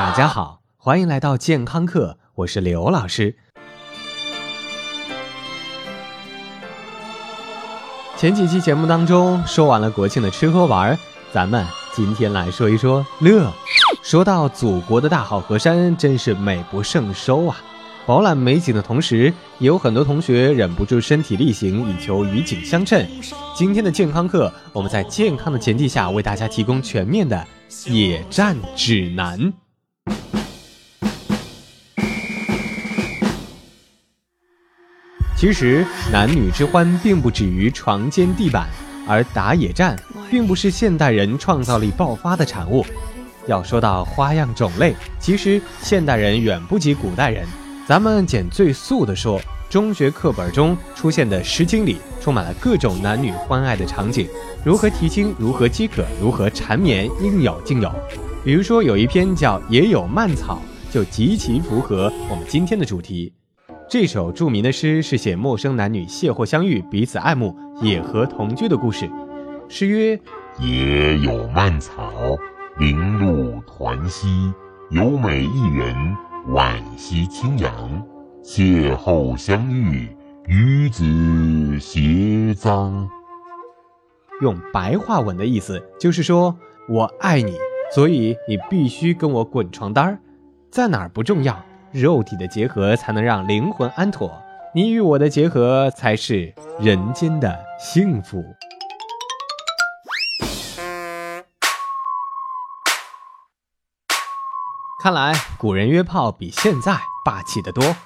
大家好，欢迎来到健康课，我是刘老师。前几期节目当中说完了国庆的吃喝玩，咱们今天来说一说乐。说到祖国的大好河山，真是美不胜收啊！饱览美景的同时，也有很多同学忍不住身体力行，以求与景相称。今天的健康课，我们在健康的前提下，为大家提供全面的野战指南。其实，男女之欢并不止于床间地板，而打野战并不是现代人创造力爆发的产物。要说到花样种类，其实现代人远不及古代人。咱们捡最素的说，中学课本中出现的《诗经》里充满了各种男女欢爱的场景，如何提亲，如何饥渴，如何缠绵，应有尽有。比如说有一篇叫《野有蔓草》，就极其符合我们今天的主题。这首著名的诗是写陌生男女邂逅相遇，彼此爱慕，野合同居的故事。诗曰：“野有蔓草，零露团兮，有美一人。”惋惜清扬，邂逅相遇，与子偕臧。用白话文的意思就是说，我爱你，所以你必须跟我滚床单儿。在哪儿不重要，肉体的结合才能让灵魂安妥。你与我的结合才是人间的幸福。看来古人约炮比现在霸气得多。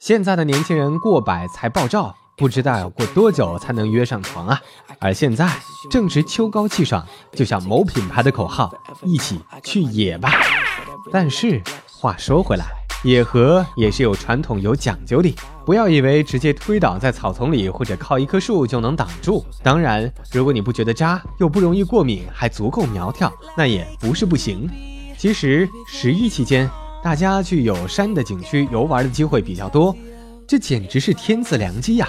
现在的年轻人过百才爆照，不知道要过多久才能约上床啊！而现在正值秋高气爽，就像某品牌的口号：“一起去野吧。”但是话说回来，野河也是有传统、有讲究的。不要以为直接推倒在草丛里或者靠一棵树就能挡住。当然，如果你不觉得扎，又不容易过敏，还足够苗条，那也不是不行。其实十一期间，大家去有山的景区游玩的机会比较多，这简直是天赐良机呀！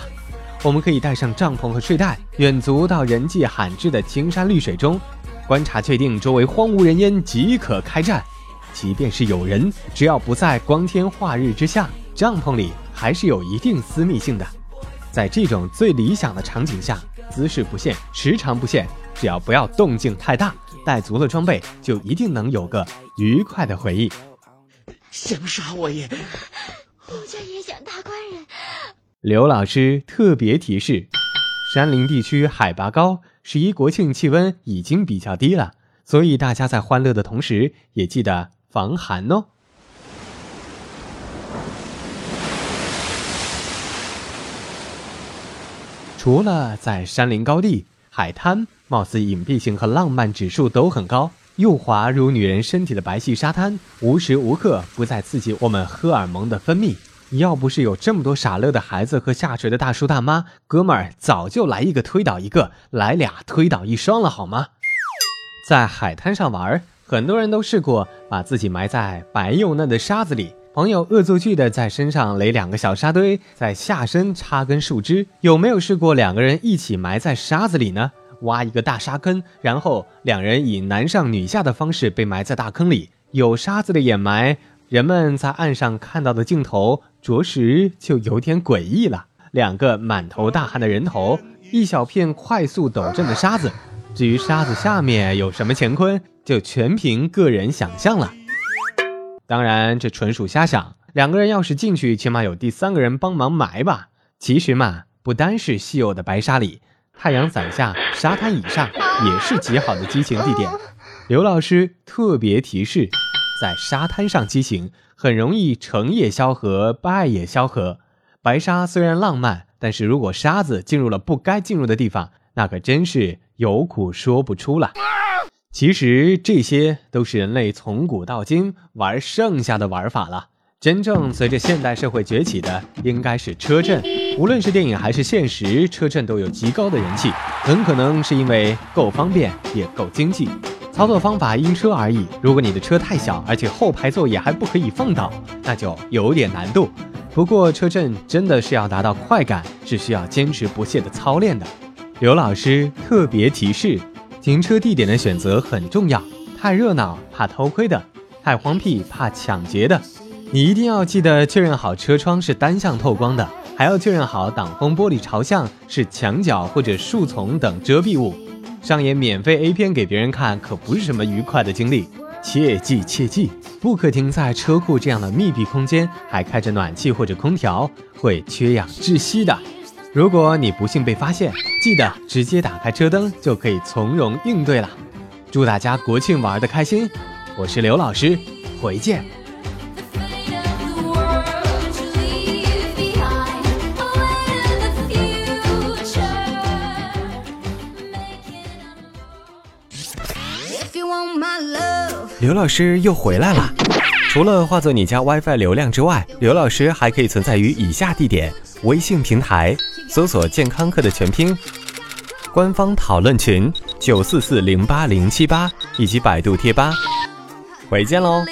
我们可以带上帐篷和睡袋，远足到人迹罕至的青山绿水中，观察确定周围荒无人烟即可开战。即便是有人，只要不在光天化日之下，帐篷里还是有一定私密性的。在这种最理想的场景下，姿势不限，时长不限，只要不要动静太大。带足了装备，就一定能有个愉快的回忆。想杀我也，我家也想大官人。刘老师特别提示：山林地区海拔高，十一国庆气温已经比较低了，所以大家在欢乐的同时，也记得防寒哦。除了在山林高地，海滩。貌似隐蔽性和浪漫指数都很高，又滑如女人身体的白皙沙滩，无时无刻不在刺激我们荷尔蒙的分泌。要不是有这么多傻乐的孩子和下垂的大叔大妈，哥们儿早就来一个推倒一个，来俩推倒一双了，好吗？在海滩上玩，很多人都试过把自己埋在白又嫩的沙子里，朋友恶作剧的在身上垒两个小沙堆，在下身插根树枝。有没有试过两个人一起埋在沙子里呢？挖一个大沙坑，然后两人以男上女下的方式被埋在大坑里，有沙子的掩埋，人们在岸上看到的镜头着实就有点诡异了。两个满头大汗的人头，一小片快速抖震的沙子。至于沙子下面有什么乾坤，就全凭个人想象了。当然，这纯属瞎想。两个人要是进去，起码有第三个人帮忙埋吧。其实嘛，不单是稀有的白沙里。太阳伞下、沙滩椅上也是极好的激情地点。刘老师特别提示，在沙滩上激情很容易成也萧何，败也萧何。白沙虽然浪漫，但是如果沙子进入了不该进入的地方，那可真是有苦说不出了。其实这些都是人类从古到今玩剩下的玩法了。真正随着现代社会崛起的，应该是车震。无论是电影还是现实，车震都有极高的人气。很可能是因为够方便，也够经济。操作方法因车而异。如果你的车太小，而且后排座椅还不可以放倒，那就有点难度。不过车震真的是要达到快感，是需要坚持不懈的操练的。刘老师特别提示：停车地点的选择很重要。太热闹怕偷窥的。太荒僻、怕抢劫的。你一定要记得确认好车窗是单向透光的，还要确认好挡风玻璃朝向是墙角或者树丛等遮蔽物。上演免费 A 片给别人看可不是什么愉快的经历，切记切记，不可停在车库这样的密闭空间，还开着暖气或者空调，会缺氧窒息的。如果你不幸被发现，记得直接打开车灯就可以从容应对了。祝大家国庆玩的开心，我是刘老师，回见。刘老师又回来了。除了化作你家 WiFi 流量之外，刘老师还可以存在于以下地点：微信平台搜索“健康课”的全拼，官方讨论群九四四零八零七八，以及百度贴吧。回见喽。